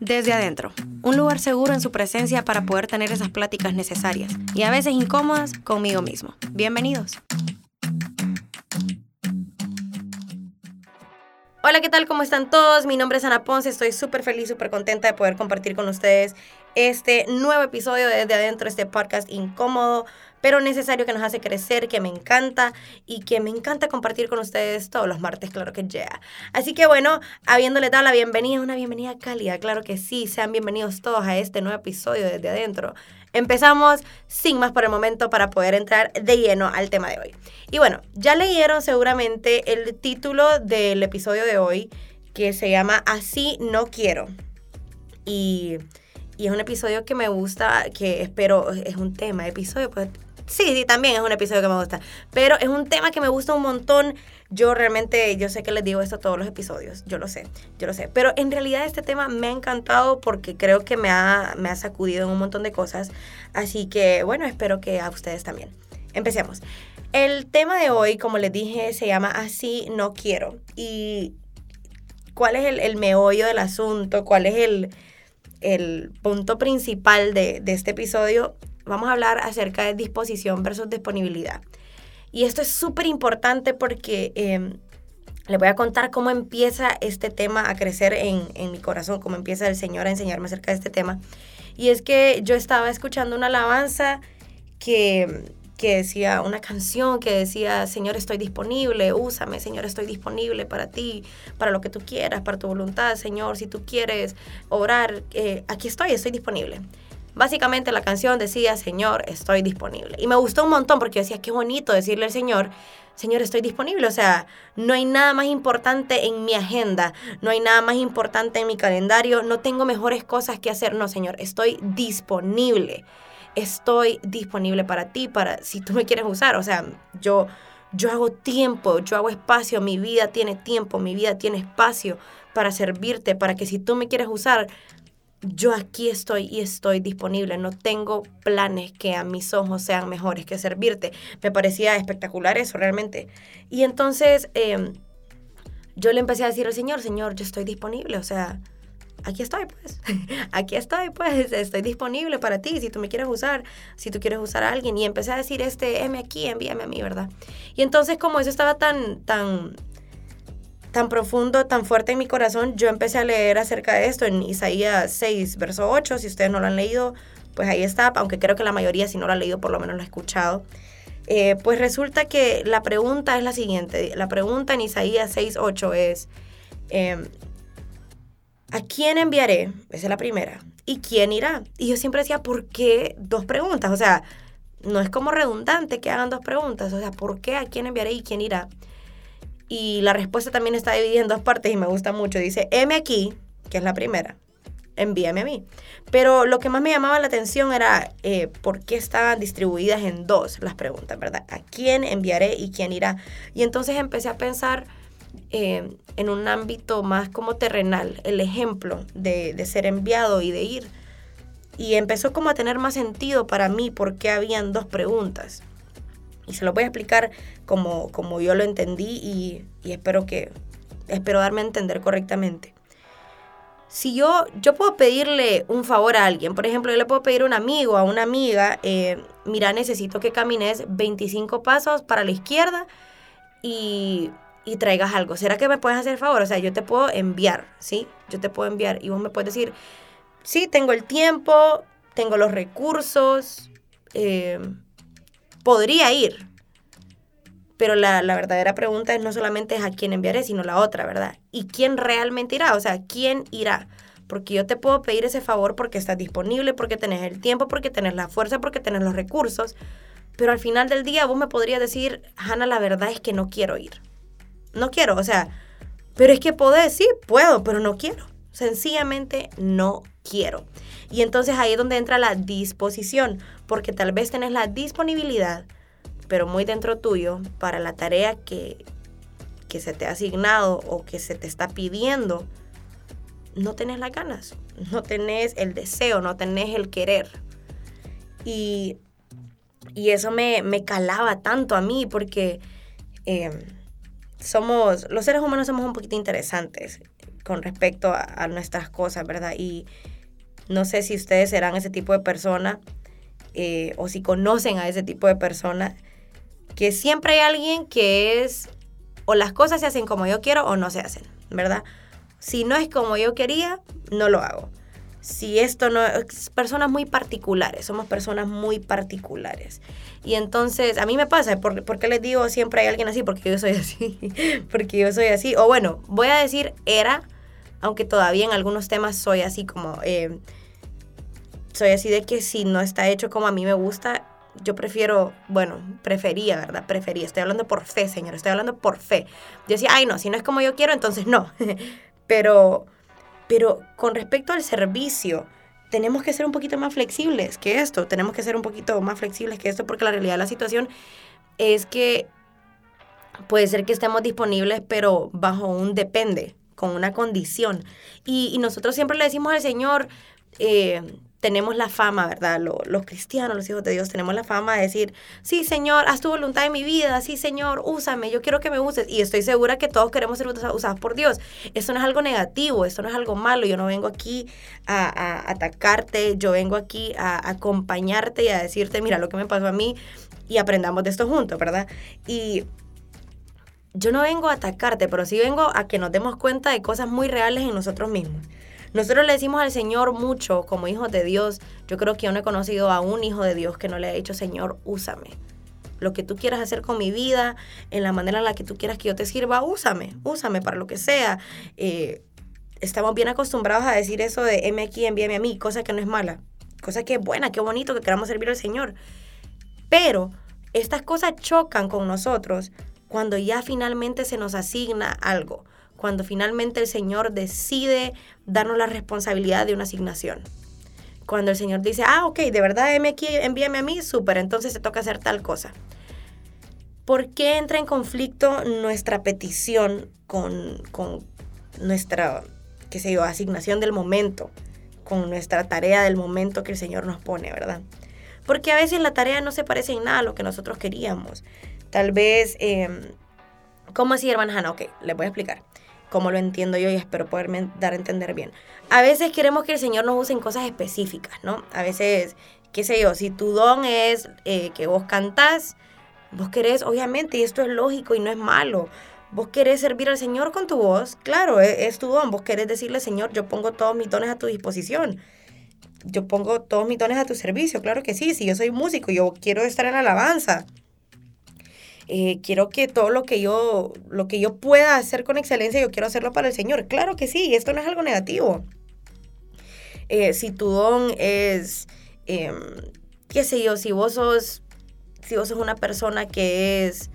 Desde adentro, un lugar seguro en su presencia para poder tener esas pláticas necesarias y a veces incómodas conmigo mismo. Bienvenidos. Hola, ¿qué tal? ¿Cómo están todos? Mi nombre es Ana Ponce, estoy súper feliz, súper contenta de poder compartir con ustedes este nuevo episodio de Desde Adentro, este podcast incómodo, pero necesario que nos hace crecer, que me encanta y que me encanta compartir con ustedes todos los martes, claro que ya. Así que bueno, habiéndole dado la bienvenida, una bienvenida cálida, claro que sí, sean bienvenidos todos a este nuevo episodio desde adentro. Empezamos sin más por el momento para poder entrar de lleno al tema de hoy. Y bueno, ya leyeron seguramente el título del episodio de hoy que se llama Así no quiero. Y, y es un episodio que me gusta, que espero, es un tema, episodio, pues Sí, sí, también es un episodio que me gusta. Pero es un tema que me gusta un montón. Yo realmente, yo sé que les digo esto todos los episodios. Yo lo sé, yo lo sé. Pero en realidad este tema me ha encantado porque creo que me ha, me ha sacudido en un montón de cosas. Así que, bueno, espero que a ustedes también. Empecemos. El tema de hoy, como les dije, se llama Así no quiero. Y cuál es el, meollo del asunto, cuál es el, el punto principal de, de este episodio vamos a hablar acerca de disposición versus disponibilidad. Y esto es súper importante porque eh, le voy a contar cómo empieza este tema a crecer en, en, mi corazón, cómo empieza el Señor a enseñarme acerca de este tema. Y es que yo estaba escuchando una alabanza que, que decía, una canción que decía, Señor, estoy disponible, úsame, Señor, estoy disponible para ti, para lo que tú quieras, para tu voluntad, Señor, si tú quieres orar, eh, aquí estoy, estoy disponible. Básicamente la canción decía, Señor, estoy disponible. Y me gustó un montón porque decía, qué bonito decirle al Señor, Señor, estoy disponible. O sea, no hay nada más importante en mi agenda, no hay nada más importante en mi calendario, no tengo mejores cosas que hacer. No, Señor, estoy disponible. Estoy disponible para ti, para si tú me quieres usar. O sea, yo, yo hago tiempo, yo hago espacio, mi vida tiene tiempo, mi vida tiene espacio para servirte, para que si tú me quieres usar, yo aquí estoy y estoy disponible, no tengo planes que a mis ojos sean mejores que servirte. Me parecía espectacular eso realmente. Y entonces em, yo le empecé a decir al Señor, Señor, yo estoy disponible, o sea, aquí estoy pues, aquí estoy pues, estoy disponible para ti, si tú me quieres usar, si tú quieres usar a alguien. Y empecé a decir, este, M aquí, envíame a mí, ¿verdad? Y entonces como eso estaba tan, tan tan profundo, tan fuerte en mi corazón, yo empecé a leer acerca de esto en Isaías 6, verso 8. Si ustedes no lo han leído, pues ahí está, aunque creo que la mayoría, si no lo ha leído, por lo menos lo ha escuchado. Eh, pues resulta que la pregunta es la siguiente. La pregunta en Isaías 6, 8 es, em, ¿a quién enviaré? Esa es la primera. ¿Y quién irá? Y yo siempre decía, ¿por qué dos preguntas? O sea, no es como redundante que hagan dos preguntas. O sea, ¿por qué a quién enviaré y quién irá? Y la respuesta también está dividida en dos partes y me gusta mucho. Dice, M aquí, que es la primera, envíame a mí. Pero lo que más me llamaba la atención era eh, por qué estaban distribuidas en dos las preguntas, ¿verdad? ¿A quién enviaré y quién irá? Y entonces empecé a pensar eh, en un ámbito más como terrenal, el ejemplo de, de ser enviado y de ir. Y empezó como a tener más sentido para mí porque habían dos preguntas. Y se lo voy a explicar como, como yo lo entendí y, espero que espero darme a entender correctamente. Si yo, yo puedo pedirle un favor a alguien, por ejemplo, yo le puedo pedir a un amigo, a una amiga, eh, mira, necesito que camines 25 pasos para la izquierda y, y traigas algo. ¿Será que me puedes hacer favor? O sea, yo te puedo enviar, ¿sí? Yo te puedo enviar y vos me puedes decir, sí, tengo el tiempo, tengo los recursos, eh, podría ir. Pero la, verdadera pregunta es no solamente es a quién enviaré, sino la otra, ¿verdad? ¿Y quién realmente irá? O sea, ¿quién irá? Porque yo te puedo pedir ese favor porque estás disponible, porque tenés el tiempo, porque tenés la fuerza, porque tenés los recursos. Pero al final del día vos me podrías decir, Hanna, la verdad es que no quiero ir. No quiero, o sea, pero es que podés, sí, puedo, pero no quiero. Sencillamente no quiero. Y entonces ahí es donde entra la disposición, porque tal vez tenés la disponibilidad, pero muy dentro tuyo, para la tarea que, que se te ha asignado o que se te está pidiendo, no tenés las ganas, no tenés el deseo, no tenés el querer. Y, y eso me, me, calaba tanto a mí porque em, somos, los seres humanos somos un poquito interesantes con respecto a, nuestras cosas, ¿verdad? Y no sé si ustedes serán ese tipo de persona eh, o si conocen a ese tipo de persona, que siempre hay alguien que es o las cosas se hacen como yo quiero o no se hacen, ¿verdad? Si no es como yo quería, no lo hago. Si esto no es personas muy particulares, somos personas muy particulares. Y entonces, a mí me pasa, ¿por, qué les digo siempre hay alguien así? Porque yo soy así, porque yo soy así. O bueno, voy a decir era, aunque todavía en algunos temas soy así como, eh, soy así de que si no está hecho como a mí me gusta, yo prefiero, bueno, prefería, ¿verdad? Prefería. Estoy hablando por fe, señor. Estoy hablando por fe. Yo decía, ay, no, si no es como yo quiero, entonces no. pero, pero con respecto al servicio, tenemos que ser un poquito más flexibles que esto. Tenemos que ser un poquito más flexibles que esto porque la realidad de la situación es que puede ser que estemos disponibles, pero bajo un depende, con una condición. Y, nosotros siempre le decimos al Señor, eh, tenemos la fama, ¿verdad? Los, cristianos, los hijos de Dios, tenemos la fama de decir, sí, Señor, haz tu voluntad en mi vida, sí, Señor, úsame, yo quiero que me uses. Y estoy segura que todos queremos ser usados por Dios. Eso no es algo negativo, eso no es algo malo. Yo no vengo aquí a, atacarte, yo vengo aquí a acompañarte y a decirte, mira lo que me pasó a mí y aprendamos de esto juntos, ¿verdad? Y yo no vengo a atacarte, pero sí vengo a que nos demos cuenta de cosas muy reales en nosotros mismos. Nosotros le decimos al Señor mucho como hijos de Dios. Yo creo que yo no he conocido a un hijo de Dios que no le haya dicho, Señor, úsame. Lo que tú quieras hacer con mi vida, en la manera en la que tú quieras que yo te sirva, úsame, úsame para lo que sea. Eh, estamos bien acostumbrados a decir eso de M aquí, envíame a mí, cosa que no es mala, cosa que es buena, qué bonito que queramos servir al Señor. Pero estas cosas chocan con nosotros cuando ya finalmente se nos asigna algo cuando finalmente el Señor decide darnos la responsabilidad de una asignación. Cuando el Señor dice, ah, ok, de verdad envíame a mí, súper, entonces se toca hacer tal cosa. ¿Por qué entra en conflicto nuestra petición con, con nuestra, qué sé yo, asignación del momento, con nuestra tarea del momento que el Señor nos pone, verdad? Porque a veces la tarea no se parece en nada a lo que nosotros queríamos. Tal vez, em, ¿cómo así, hermana Hanna? Ok, les voy a explicar como lo entiendo yo y espero poderme dar a entender bien. A veces queremos que el Señor nos use en cosas específicas, ¿no? A veces, qué sé yo, si tu don es eh, que vos cantás, vos querés, obviamente, y esto es lógico y no es malo, vos querés servir al Señor con tu voz, claro, es, es tu don, vos querés decirle, Señor, yo pongo todos mis dones a tu disposición. Yo pongo todos mis dones a tu servicio, claro que sí, si yo soy músico, yo quiero estar en alabanza eh, quiero que todo lo que yo, lo que yo pueda hacer con excelencia, yo quiero hacerlo para el Señor. Claro que sí, esto no es algo negativo. Eh, si tu don es, em, qué sé yo, si vos sos, si vos sos una persona que es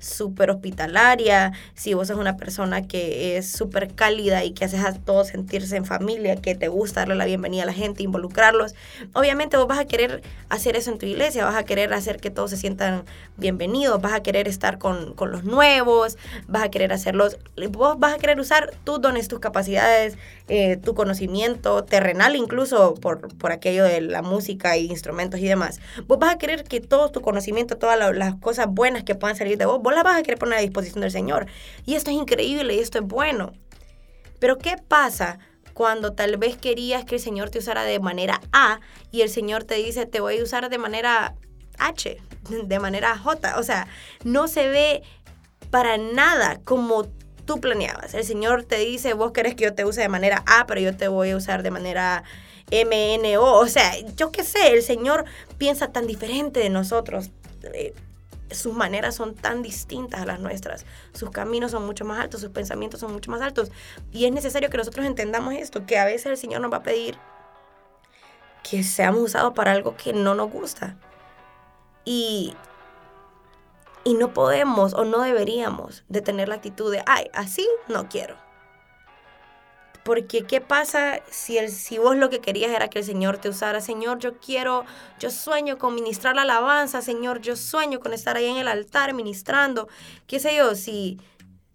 súper hospitalaria, si vos sos una persona que es súper cálida y que haces a todos sentirse en familia, que te gusta darle la bienvenida a la gente, involucrarlos, obviamente vos vas a querer hacer eso en tu iglesia, vas a querer hacer que todos se sientan bienvenidos, vas a querer estar con, los nuevos, vas a querer hacerlos, vos vas a querer usar tus dones, tus capacidades, eh, tu conocimiento terrenal incluso por, por aquello de la música y instrumentos y demás. Vos vas a querer que todo tu conocimiento, todas las cosas buenas que puedan salir de vos, la vas a querer poner a disposición del Señor. Y esto es increíble y esto es bueno. Pero ¿qué pasa cuando tal vez querías que el Señor te usara de manera A y el Señor te dice, te voy a usar de manera H, de manera J? O sea, no se ve para nada como tú planeabas. El Señor te dice, vos querés que yo te use de manera A, pero yo te voy a usar de manera M, N, O. O sea, yo qué sé, el Señor piensa tan diferente de nosotros. Sus maneras son tan distintas a las nuestras, sus caminos son mucho más altos, sus pensamientos son mucho más altos. Y es necesario que nosotros entendamos esto, que a veces el Señor nos va a pedir que seamos usados para algo que no nos gusta. Y, y no podemos o no deberíamos de tener la actitud de, ay, así no quiero. Porque ¿qué pasa si, el, si vos lo que querías era que el Señor te usara? Señor, yo quiero, yo sueño con ministrar la alabanza, Señor, yo sueño con estar ahí en el altar ministrando. ¿Qué sé yo? Si,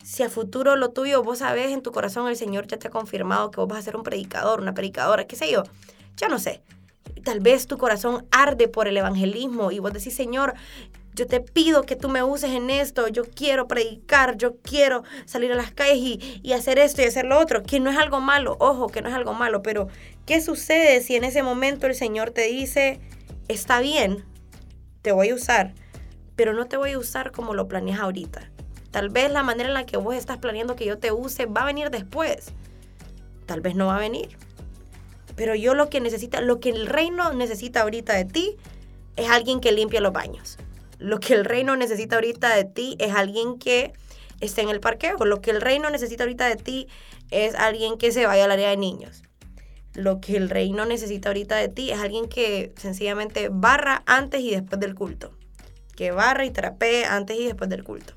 si a futuro lo tuyo, vos sabés en tu corazón, el Señor ya te ha confirmado que vos vas a ser un predicador, una predicadora, qué sé yo, ya no sé. Tal vez tu corazón arde por el evangelismo y vos decís, Señor, yo te pido que tú me uses en esto, yo quiero predicar, yo quiero salir a las calles y, y hacer esto y hacer lo otro, que no es algo malo, ojo, que no es algo malo, pero ¿qué sucede si en ese momento el Señor te dice, está bien, te voy a usar, pero no te voy a usar como lo planeas ahorita? Tal vez la manera en la que vos estás planeando que yo te use va a venir después. Tal vez no va a venir. Pero yo lo que necesita, lo que el reino necesita ahorita de ti es alguien que limpie los baños. Lo que el reino necesita ahorita de ti es alguien que esté en el parqueo. Lo que el reino necesita ahorita de ti es alguien que se vaya al área de niños. Lo que el reino necesita ahorita de ti es alguien que sencillamente barra antes y después del culto. Que barra y trapee antes y después del culto.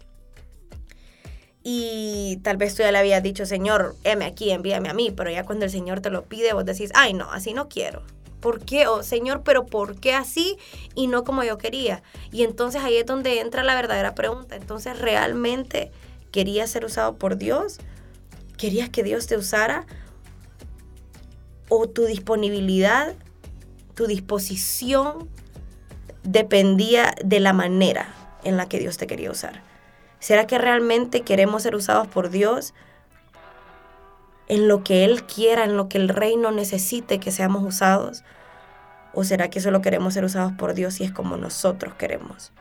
Y tal vez tú ya le habías dicho, Señor, heme aquí, envíame a mí, pero ya cuando el Señor te lo pide, vos decís, ay, no, así no quiero. ¿Por qué? Oh, Señor, pero ¿por qué así y no como yo quería? Y entonces ahí es donde entra la verdadera pregunta. Entonces, ¿realmente querías ser usado por Dios? ¿Querías que Dios te usara? ¿O tu disponibilidad, tu disposición dependía de la manera en la que Dios te quería usar? ¿Será que realmente queremos ser usados por Dios en lo que Él quiera, en lo que el reino necesite que seamos usados? ¿O será que solo queremos ser usados por Dios si es como nosotros queremos?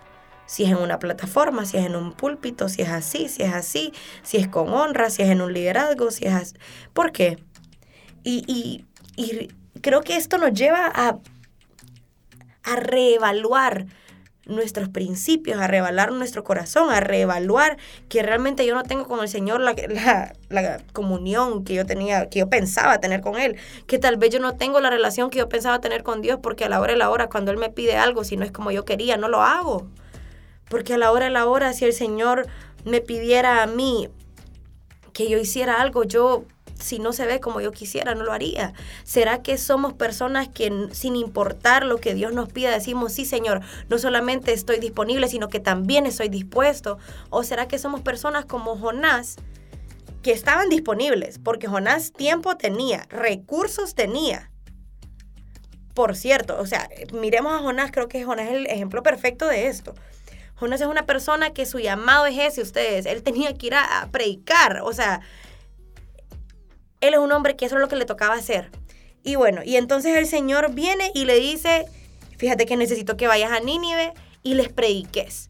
Si es en una plataforma, si es en un púlpito, si es así, si es así, si es con honra, si es en un liderazgo, si es así. ¿Por qué? Y, y creo que esto nos lleva a, a reevaluar nuestros principios, a revalar nuestro corazón, a reevaluar que realmente yo no tengo con el Señor la, la, comunión que yo tenía, que yo pensaba tener con Él, que tal vez yo no tengo la relación que yo pensaba tener con Dios, porque a la hora de la hora, cuando Él me pide algo, si no es como yo quería, no lo hago. Porque a la hora de la hora, si el Señor me pidiera a mí que yo hiciera algo, yo si no se ve como yo quisiera, no lo haría? ¿Será que somos personas que sin importar lo que Dios nos pida, decimos, sí Señor, no solamente estoy disponible, sino que también estoy dispuesto? ¿O será que somos personas como Jonás? que estaban disponibles, porque Jonás tiempo tenía, recursos tenía. Por cierto, o sea, miremos a Jonás, creo que Jonás es el ejemplo perfecto de esto. Jonás es una persona que su llamado es ese, ustedes, él tenía que ir a predicar, o sea, él es un hombre que eso es lo que le tocaba hacer. Y bueno, y entonces el Señor viene y le dice, fíjate que necesito que vayas a Nínive y les prediques.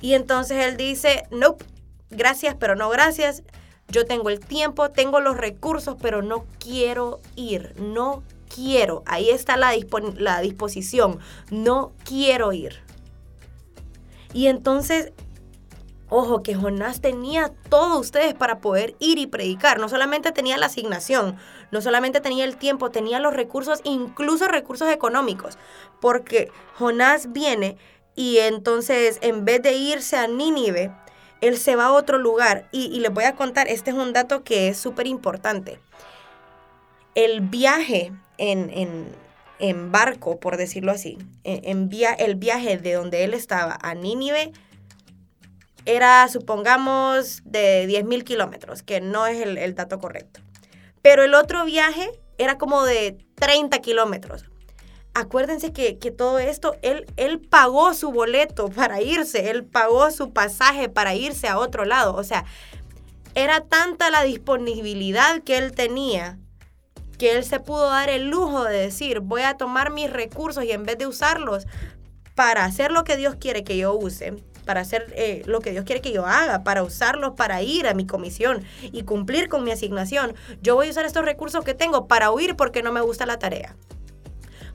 Y entonces él dice, no, gracias, pero no gracias. Yo tengo el tiempo, tengo los recursos, pero no quiero ir, no quiero. Ahí está la, la disposición, no quiero ir. Y entonces Ojo, que Jonás tenía todo ustedes para poder ir y predicar. No solamente tenía la asignación, no solamente tenía el tiempo, tenía los recursos, incluso recursos económicos. Porque Jonás viene y entonces en vez de irse a Nínive, él se va a otro lugar. Y, les voy a contar, este es un dato que es súper importante. El viaje en, barco, por decirlo así, en, el viaje de donde él estaba a Nínive, era, supongamos, de 10.000 kilómetros, que no es el, dato correcto. Pero el otro viaje era como de 30 kilómetros. Acuérdense que, todo esto, él, él pagó su boleto para irse, él pagó su pasaje para irse a otro lado. O sea, era tanta la disponibilidad que él tenía que él se pudo dar el lujo de decir, voy a tomar mis recursos y en vez de usarlos para hacer lo que Dios quiere que yo use, para hacer eh, lo que Dios quiere que yo haga, para usarlos para ir a mi comisión y cumplir con mi asignación. Yo voy a usar estos recursos que tengo para huir porque no me gusta la tarea.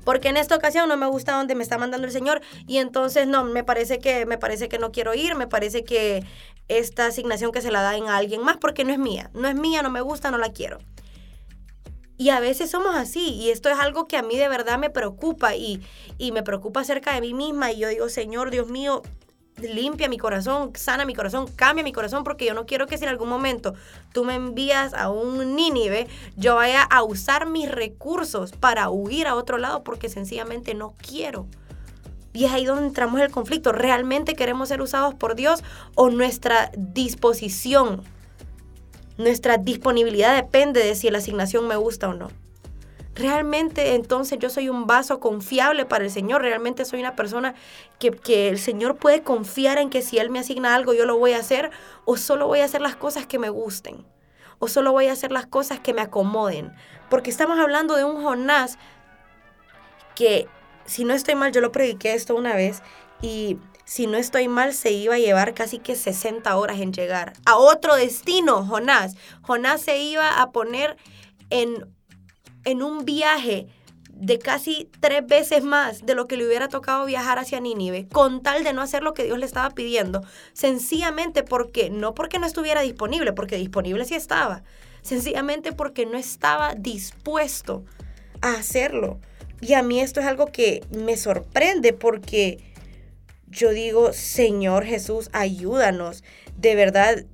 Porque en esta ocasión no me gusta donde me está mandando el Señor y entonces no, me parece que me parece que no quiero ir, me parece que esta asignación que se la da a alguien más porque no es mía, no es mía, no me gusta, no la quiero. Y a veces somos así, y esto es algo que a mí de verdad me preocupa y, y me preocupa acerca de mí misma. Y yo digo, Señor, Dios mío, limpia mi corazón, sana mi corazón, cambia mi corazón, porque yo no quiero que si en algún momento tú me envías a un Nínive, yo vaya a usar mis recursos para huir a otro lado, porque sencillamente no quiero. Y es ahí donde entramos en el conflicto. ¿Realmente queremos ser usados por Dios o nuestra disposición, nuestra disponibilidad depende de si la asignación me gusta o no? Realmente entonces yo soy un vaso confiable para el Señor. Realmente soy una persona que, que, el Señor puede confiar en que si Él me asigna algo yo lo voy a hacer o solo voy a hacer las cosas que me gusten o solo voy a hacer las cosas que me acomoden. Porque estamos hablando de un Jonás que, si no estoy mal, yo lo prediqué esto una vez y si no estoy mal, se iba a llevar casi que 60 horas en llegar a otro destino, Jonás. Jonás se iba a poner en en un viaje de casi tres veces más de lo que le hubiera tocado viajar hacia Nínive, con tal de no hacer lo que Dios le estaba pidiendo, sencillamente porque, no porque no estuviera disponible, porque disponible sí estaba, sencillamente porque no estaba dispuesto a hacerlo. Y a mí esto es algo que me sorprende porque yo digo, Señor Jesús, ayúdanos, de verdad,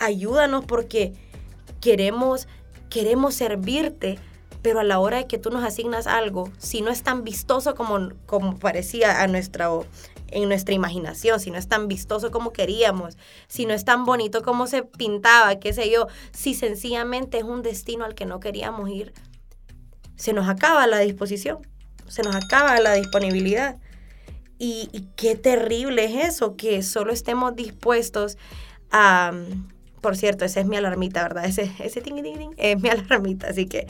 ayúdanos porque queremos queremos servirte, pero a la hora de que tú nos asignas algo, si no es tan vistoso como, como parecía a nuestra, en nuestra imaginación, si no es tan vistoso como queríamos, si no es tan bonito como se pintaba, qué sé yo, si sencillamente es un destino al que no queríamos ir, se nos acaba la disposición, se nos acaba la disponibilidad. Y, y qué terrible es eso, que solo estemos dispuestos a, por cierto, esa es mi alarmita, ¿verdad? Ese, ese ting, ting, ting es mi alarmita, así que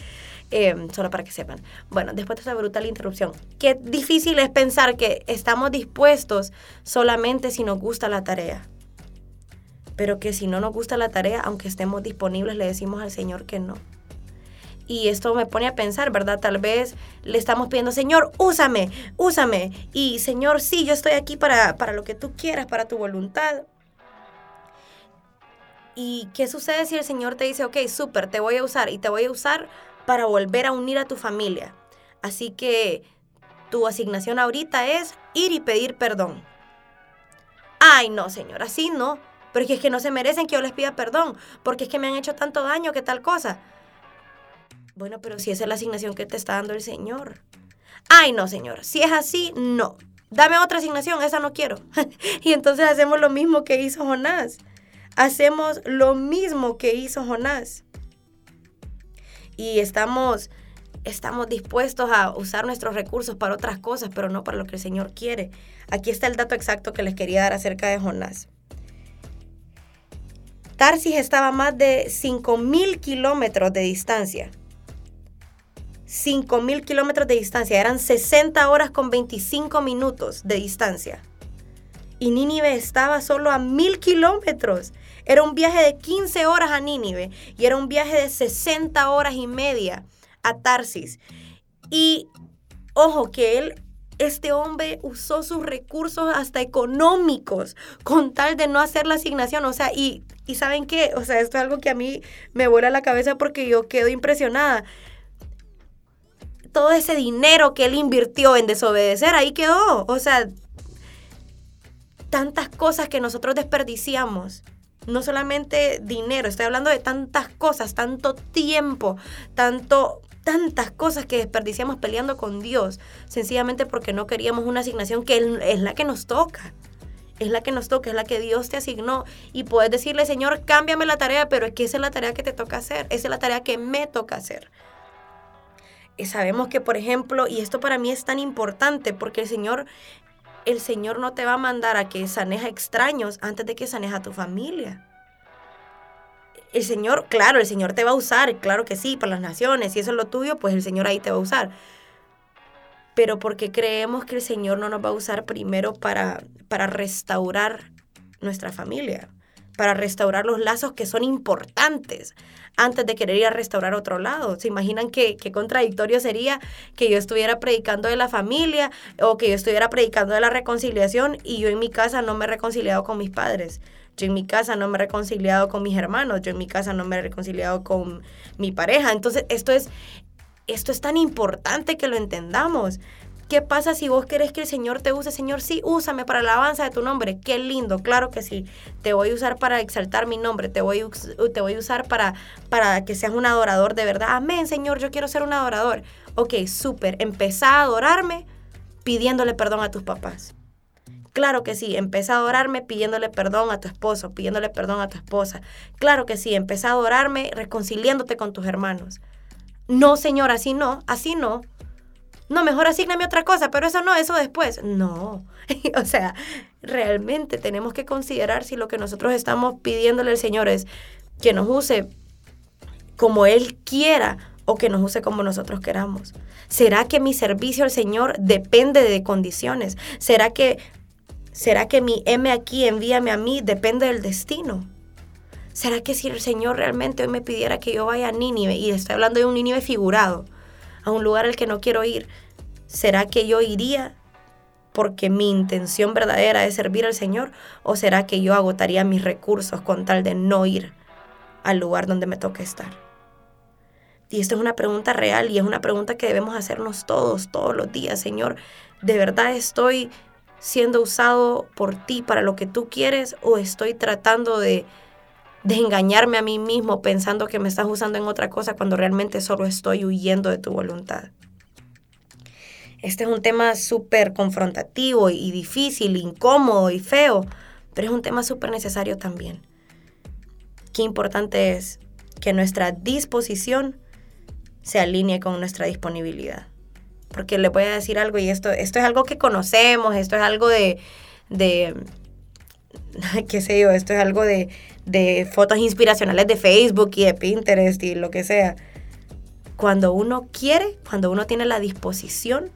em, solo para que sepan. Bueno, después de esta brutal interrupción, qué difícil es pensar que estamos dispuestos solamente si nos gusta la tarea. Pero que si no nos gusta la tarea, aunque estemos disponibles, le decimos al Señor que no. Y esto me pone a pensar, ¿verdad? Tal vez le estamos pidiendo, Señor, úsame, úsame. Y Señor, sí, yo estoy aquí para, para lo que tú quieras, para tu voluntad. ¿Y qué sucede si el Señor te dice, ok, súper, te voy a usar y te voy a usar para volver a unir a tu familia? Así que tu asignación ahorita es ir y pedir perdón. Ay, no, Señor, así no. Pero es que no se merecen que yo les pida perdón, porque es que me han hecho tanto daño, que tal cosa. Bueno, pero si esa es la asignación que te está dando el Señor. Ay, no, Señor, si es así, no. Dame otra asignación, esa no quiero. y entonces hacemos lo mismo que hizo Jonás hacemos lo mismo que hizo Jonás. Y estamos, estamos dispuestos a usar nuestros recursos para otras cosas, pero no para lo que el Señor quiere. Aquí está el dato exacto que les quería dar acerca de Jonás. Tarsis estaba a más de 5.000 kilómetros de distancia. 5.000 kilómetros de distancia. Eran 60 horas con 25 minutos de distancia. Y Nínive estaba solo a 1.000 kilómetros. Era un viaje de 15 horas a Nínive y era un viaje de 60 horas y media a Tarsis. Y ojo que él este hombre usó sus recursos hasta económicos con tal de no hacer la asignación. O sea, y, y ¿saben qué? O sea, esto es algo que a mí me vuela la cabeza porque yo quedo impresionada. Todo ese dinero que él invirtió en desobedecer, ahí quedó. O sea, tantas cosas que nosotros desperdiciamos no solamente dinero, estoy hablando de tantas cosas, tanto tiempo, tanto tantas cosas que desperdiciamos peleando con Dios, sencillamente porque no queríamos una asignación que es la que nos toca. Es la que nos toca, es la que Dios te asignó. Y puedes decirle, Señor, cámbiame la tarea, pero es que esa es la tarea que te toca hacer, esa es la tarea que me toca hacer. Sabemos que, por ejemplo, y esto para mí es tan importante, porque el Señor el Señor no te va a mandar a que sanes a extraños antes de que sanes a tu familia. El Señor, claro, el Señor te va a usar, claro que sí, para las naciones, si eso es lo tuyo, pues el Señor ahí te va a usar. Pero porque creemos que el Señor no nos va a usar primero para, para restaurar nuestra familia, para restaurar los lazos que son importantes antes de querer ir a restaurar otro lado. ¿Se imaginan qué, qué contradictorio sería que yo estuviera predicando de la familia o que yo estuviera predicando de la reconciliación y yo en mi casa no me he reconciliado con mis padres? Yo en mi casa no me he reconciliado con mis hermanos, yo en mi casa no me he reconciliado con mi pareja. Entonces, esto es, esto es tan importante que lo entendamos. ¿Qué pasa si vos querés que el Señor te use? Señor, sí, úsame para la alabanza de tu nombre. Qué lindo, claro que sí. Te voy a usar para exaltar mi nombre. Te voy, te voy a usar para, para que seas un adorador de verdad. Amén, Señor, yo quiero ser un adorador. Ok, súper. Empezá a adorarme pidiéndole perdón a tus papás. Claro que sí, empieza a adorarme pidiéndole perdón a tu esposo, pidiéndole perdón a tu esposa. Claro que sí, empieza a adorarme reconciliándote con tus hermanos. No, Señor, así no, así no. No, mejor asigname otra cosa, pero eso no, eso después. No. o sea, realmente tenemos que considerar si lo que nosotros estamos pidiéndole al Señor es que nos use como Él quiera o que nos use como nosotros queramos. ¿Será que mi servicio al Señor depende de condiciones? ¿Será que, será que mi M aquí, envíame a mí, depende del destino? ¿Será que si el Señor realmente hoy me pidiera que yo vaya a Nínive, y estoy hablando de un Nínive figurado, a un lugar al que no quiero ir, ¿será que yo iría porque mi intención verdadera es servir al Señor? ¿O será que yo agotaría mis recursos con tal de no ir al lugar donde me toca estar? Y esto es una pregunta real y es una pregunta que debemos hacernos todos, todos los días. Señor, ¿de verdad estoy siendo usado por ti para lo que tú quieres o estoy tratando de, de engañarme a mí mismo pensando que me estás usando en otra cosa cuando realmente solo estoy huyendo de tu voluntad? Este es un tema súper confrontativo y difícil, incómodo y feo, pero es un tema súper necesario también. Qué importante es que nuestra disposición se alinee con nuestra disponibilidad. Porque le voy a decir algo y esto, esto es algo que conocemos, esto es algo de, de qué sé yo, esto es algo de, de fotos inspiracionales de Facebook y de Pinterest y lo que sea. Cuando uno quiere, cuando uno tiene la disposición,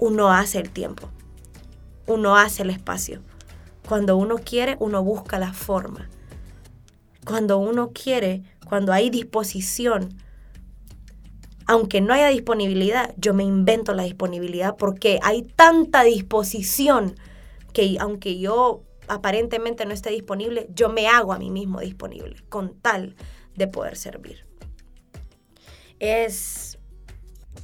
uno hace el tiempo, uno hace el espacio. Cuando uno quiere, uno busca la forma. Cuando uno quiere, cuando hay disposición, aunque no haya disponibilidad, yo me invento la disponibilidad porque hay tanta disposición que aunque yo aparentemente no esté disponible, yo me hago a mí mismo disponible con tal de poder servir. Es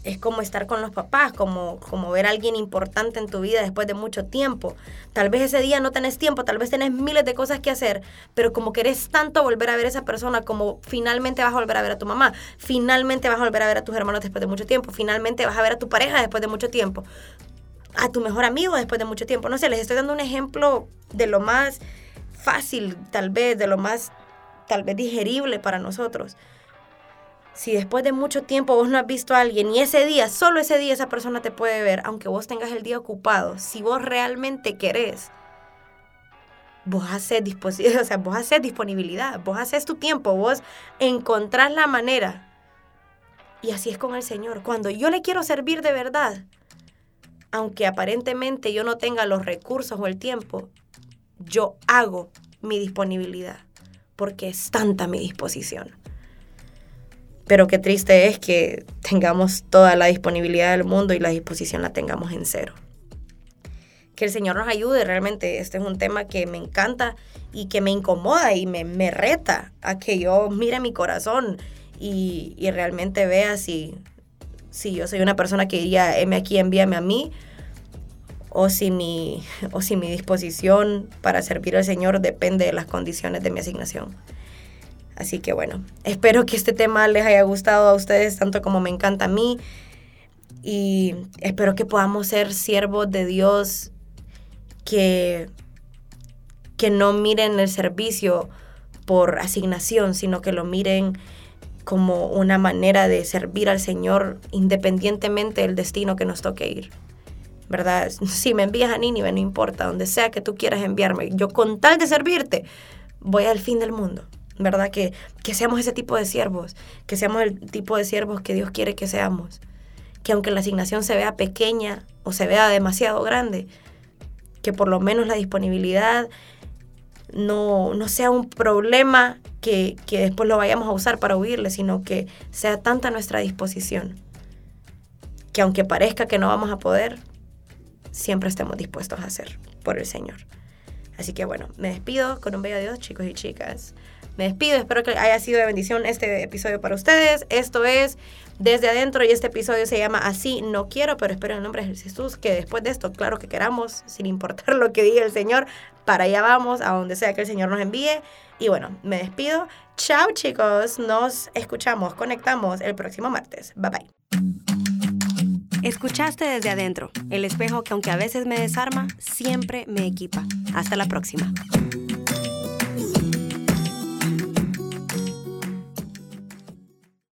es como estar con los papás, como, como ver a alguien importante en tu vida después de mucho tiempo. Tal vez ese día no tenés tiempo, tal vez tenés miles de cosas que hacer, pero como querés tanto volver a ver a esa persona, como finalmente vas a volver a ver a tu mamá, finalmente vas a volver a ver a tus hermanos después de mucho tiempo, finalmente vas a ver a tu pareja después de mucho tiempo, a tu mejor amigo después de mucho tiempo. No sé, les estoy dando un ejemplo de lo más fácil, tal vez, de lo más, tal vez, digerible para nosotros si después de mucho tiempo vos no has visto a alguien y ese día, solo ese día esa persona te puede ver, aunque vos tengas el día ocupado, si vos realmente querés, vos haces, o sea, vos haces disponibilidad, vos haces tu tiempo, vos encontrás la manera. Y así es con el Señor. Cuando yo le quiero servir de verdad, aunque aparentemente yo no tenga los recursos o el tiempo, yo hago mi disponibilidad, porque es tanta mi disposición. Pero qué triste es que tengamos toda la disponibilidad del mundo y la disposición la tengamos en cero. Que el Señor nos ayude, realmente este es un tema que me encanta y que me incomoda y me, me reta a que yo mire mi corazón y, y realmente vea si, si yo soy una persona que diría, heme aquí, envíame a mí, o si, mi, o si mi disposición para servir al Señor depende de las condiciones de mi asignación. Así que bueno, espero que este tema les haya gustado a ustedes tanto como me encanta a mí. Y espero que podamos ser siervos de Dios que, que no miren el servicio por asignación, sino que lo miren como una manera de servir al Señor independientemente del destino que nos toque ir. ¿Verdad? Si me envías a Nínive, no importa, donde sea que tú quieras enviarme, yo con tal de servirte, voy al fin del mundo. ¿Verdad? Que, que seamos ese tipo de siervos, que seamos el tipo de siervos que Dios quiere que seamos. Que aunque la asignación se vea pequeña o se vea demasiado grande, que por lo menos la disponibilidad no, no sea un problema que, que después lo vayamos a usar para huirle, sino que sea tanta nuestra disposición que aunque parezca que no vamos a poder, siempre estemos dispuestos a hacer por el Señor. Así que bueno, me despido con un bello adiós, chicos y chicas. Me despido, espero que haya sido de bendición este episodio para ustedes. Esto es Desde Adentro y este episodio se llama Así No Quiero, pero espero en el nombre de Jesús que después de esto, claro que queramos, sin importar lo que diga el Señor, para allá vamos, a donde sea que el Señor nos envíe. Y bueno, me despido. Chao chicos, nos escuchamos, conectamos el próximo martes. Bye bye. Escuchaste desde adentro, el espejo que aunque a veces me desarma, siempre me equipa. Hasta la próxima.